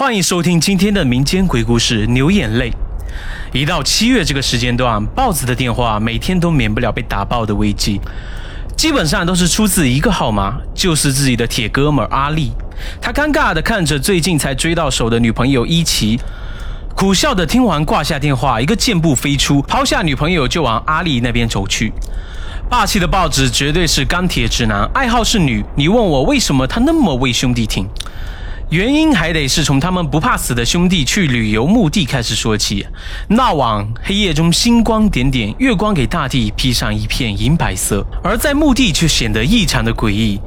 欢迎收听今天的民间鬼故事《牛眼泪》。一到七月这个时间段，豹子的电话每天都免不了被打爆的危机，基本上都是出自一个号码，就是自己的铁哥们阿力。他尴尬的看着最近才追到手的女朋友伊奇，苦笑的听完挂下电话，一个箭步飞出，抛下女朋友就往阿力那边走去。霸气的豹子绝对是钢铁直男，爱好是女。你问我为什么他那么为兄弟挺？原因还得是从他们不怕死的兄弟去旅游墓地开始说起。那晚黑夜中星光点点，月光给大地披上一片银白色，而在墓地却显得异常的诡异。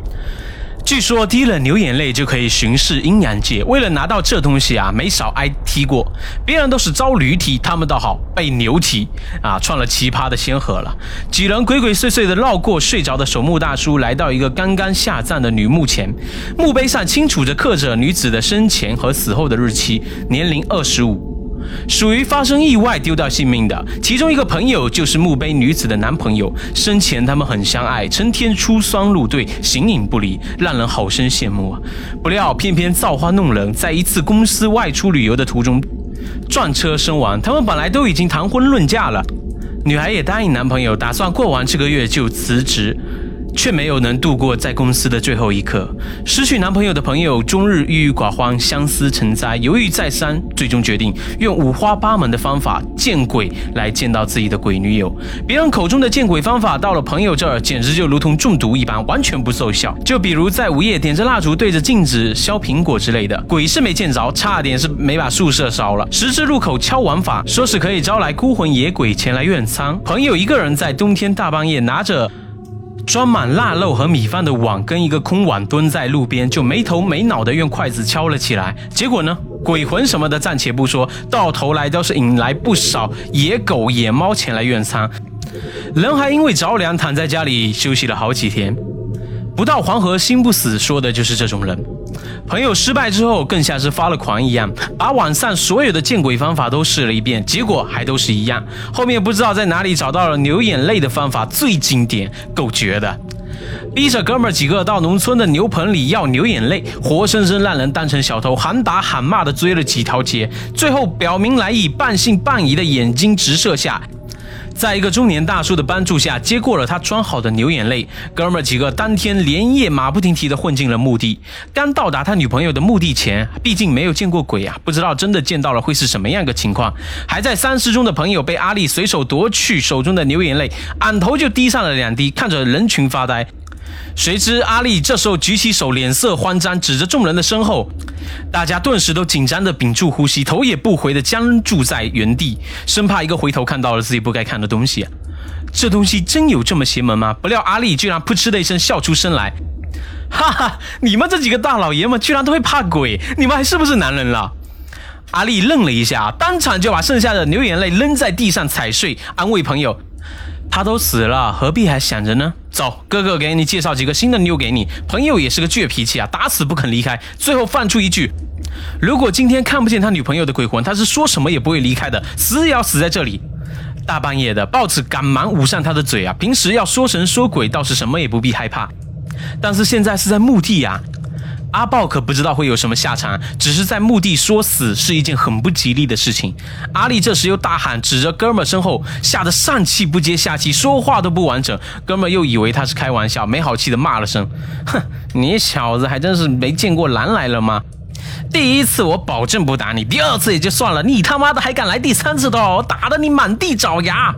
据说滴了牛眼泪就可以巡视阴阳界，为了拿到这东西啊，没少挨踢过。别人都是遭驴踢，他们倒好被牛踢啊，创了奇葩的先河了。几人鬼鬼祟祟的绕过睡着的守墓大叔，来到一个刚刚下葬的女墓前，墓碑上清楚着刻着女子的生前和死后的日期，年龄二十五。属于发生意外丢掉性命的，其中一个朋友就是墓碑女子的男朋友。生前他们很相爱，成天出双入对，形影不离，让人好生羡慕啊！不料偏偏造化弄人，在一次公司外出旅游的途中撞车身亡。他们本来都已经谈婚论嫁了，女孩也答应男朋友，打算过完这个月就辞职。却没有能度过在公司的最后一刻。失去男朋友的朋友终日郁郁寡欢，相思成灾，犹豫再三，最终决定用五花八门的方法见鬼来见到自己的鬼女友。别人口中的见鬼方法，到了朋友这儿简直就如同中毒一般，完全不奏效。就比如在午夜点着蜡烛对着镜子削苹果之类的，鬼是没见着，差点是没把宿舍烧了。十字路口敲碗法，说是可以招来孤魂野鬼前来怨苍。朋友一个人在冬天大半夜拿着。装满腊肉和米饭的碗跟一个空碗蹲在路边，就没头没脑的用筷子敲了起来。结果呢，鬼魂什么的暂且不说，到头来倒是引来不少野狗野猫前来用餐，人还因为着凉躺在家里休息了好几天。不到黄河心不死，说的就是这种人。朋友失败之后，更像是发了狂一样，把网上所有的见鬼方法都试了一遍，结果还都是一样。后面不知道在哪里找到了流眼泪的方法，最经典，够绝的。逼着哥们几个到农村的牛棚里要牛眼泪，活生生让人当成小偷，喊打喊骂的追了几条街，最后表明来意，半信半疑的眼睛直射下。在一个中年大叔的帮助下，接过了他装好的牛眼泪。哥们儿几个当天连夜马不停蹄的混进了墓地。刚到达他女朋友的墓地前，毕竟没有见过鬼啊，不知道真的见到了会是什么样个情况。还在丧尸中的朋友被阿力随手夺去手中的牛眼泪，俺头就滴上了两滴，看着人群发呆。谁知阿丽这时候举起手，脸色慌张，指着众人的身后，大家顿时都紧张的屏住呼吸，头也不回的僵住在原地，生怕一个回头看到了自己不该看的东西。这东西真有这么邪门吗？不料阿丽居然噗嗤的一声笑出声来，哈哈，你们这几个大老爷们居然都会怕鬼，你们还是不是男人了？阿丽愣了一下，当场就把剩下的牛眼泪扔在地上踩碎，安慰朋友。他都死了，何必还想着呢？走，哥哥给你介绍几个新的妞给你。朋友也是个倔脾气啊，打死不肯离开。最后放出一句：如果今天看不见他女朋友的鬼魂，他是说什么也不会离开的，死也要死在这里。大半夜的，豹子赶忙捂上他的嘴啊。平时要说神说鬼，倒是什么也不必害怕，但是现在是在墓地呀。阿豹可不知道会有什么下场，只是在墓地说死是一件很不吉利的事情。阿力这时又大喊，指着哥们儿身后，吓得上气不接下气，说话都不完整。哥们儿又以为他是开玩笑，没好气的骂了声：“哼，你小子还真是没见过狼来了吗？第一次我保证不打你，第二次也就算了，你他妈的还敢来第三次的，我打得你满地找牙！”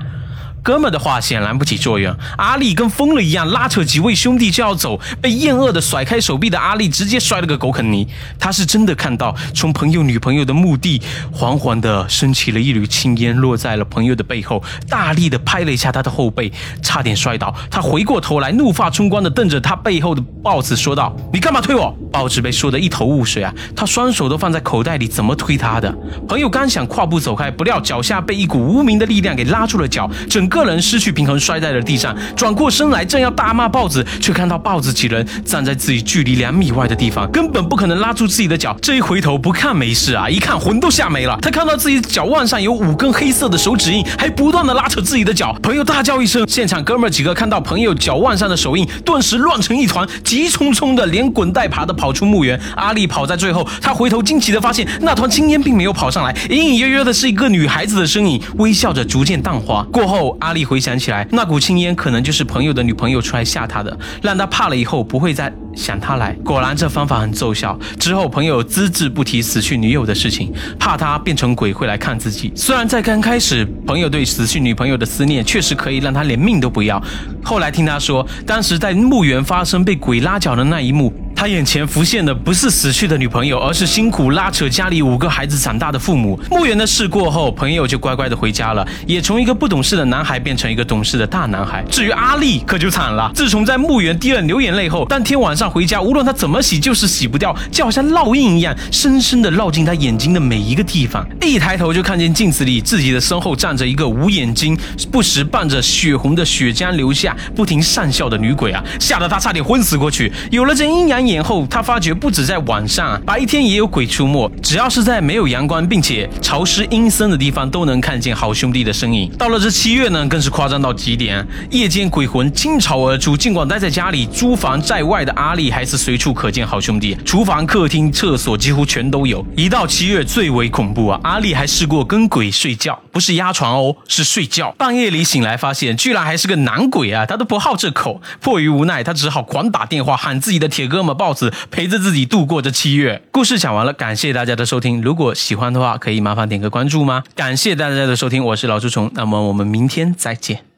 哥们的话显然不起作用，阿力跟疯了一样拉扯几位兄弟就要走，被厌恶的甩开手臂的阿力直接摔了个狗啃泥。他是真的看到从朋友女朋友的墓地缓缓的升起了一缕青烟，落在了朋友的背后，大力的拍了一下他的后背，差点摔倒。他回过头来，怒发冲冠的瞪着他背后的豹子说道：“你干嘛推我？”豹子被说的一头雾水啊，他双手都放在口袋里，怎么推他的？朋友刚想跨步走开，不料脚下被一股无名的力量给拉住了脚，整个。个人失去平衡摔在了地上，转过身来正要大骂豹子，却看到豹子几人站在自己距离两米外的地方，根本不可能拉住自己的脚。这一回头不看没事啊，一看魂都吓没了。他看到自己脚腕上有五根黑色的手指印，还不断的拉扯自己的脚。朋友大叫一声，现场哥们几个看到朋友脚腕上的手印，顿时乱成一团，急匆匆的连滚带爬的跑出墓园。阿丽跑在最后，他回头惊奇的发现，那团青烟并没有跑上来，隐隐约约的是一个女孩子的身影，微笑着逐渐淡化。过后，阿丽回想起来，那股青烟可能就是朋友的女朋友出来吓他的，让他怕了以后不会再。想他来，果然这方法很奏效。之后朋友只字不提死去女友的事情，怕他变成鬼会来看自己。虽然在刚开始，朋友对死去女朋友的思念确实可以让他连命都不要。后来听他说，当时在墓园发生被鬼拉脚的那一幕。他眼前浮现的不是死去的女朋友，而是辛苦拉扯家里五个孩子长大的父母。墓园的事过后，朋友就乖乖的回家了，也从一个不懂事的男孩变成一个懂事的大男孩。至于阿丽，可就惨了。自从在墓园滴了流眼泪后，当天晚上回家，无论他怎么洗，就是洗不掉，就好像烙印一样，深深的烙进他眼睛的每一个地方。一抬头就看见镜子里自己的身后站着一个无眼睛、不时伴着血红的血浆流下、不停讪笑的女鬼啊，吓得他差点昏死过去。有了这阴阳。年后，他发觉不止在晚上，白天也有鬼出没。只要是在没有阳光并且潮湿阴森的地方，都能看见好兄弟的身影。到了这七月呢，更是夸张到极点，夜间鬼魂倾巢而出。尽管待在家里，租房在外的阿丽还是随处可见好兄弟，厨房、客厅、厕所几乎全都有。一到七月最为恐怖啊！阿丽还试过跟鬼睡觉，不是压床哦，是睡觉。半夜里醒来，发现居然还是个男鬼啊！他都不好这口，迫于无奈，他只好狂打电话喊自己的铁哥们。豹子陪着自己度过这七月。故事讲完了，感谢大家的收听。如果喜欢的话，可以麻烦点个关注吗？感谢大家的收听，我是老朱虫。那么我们明天再见。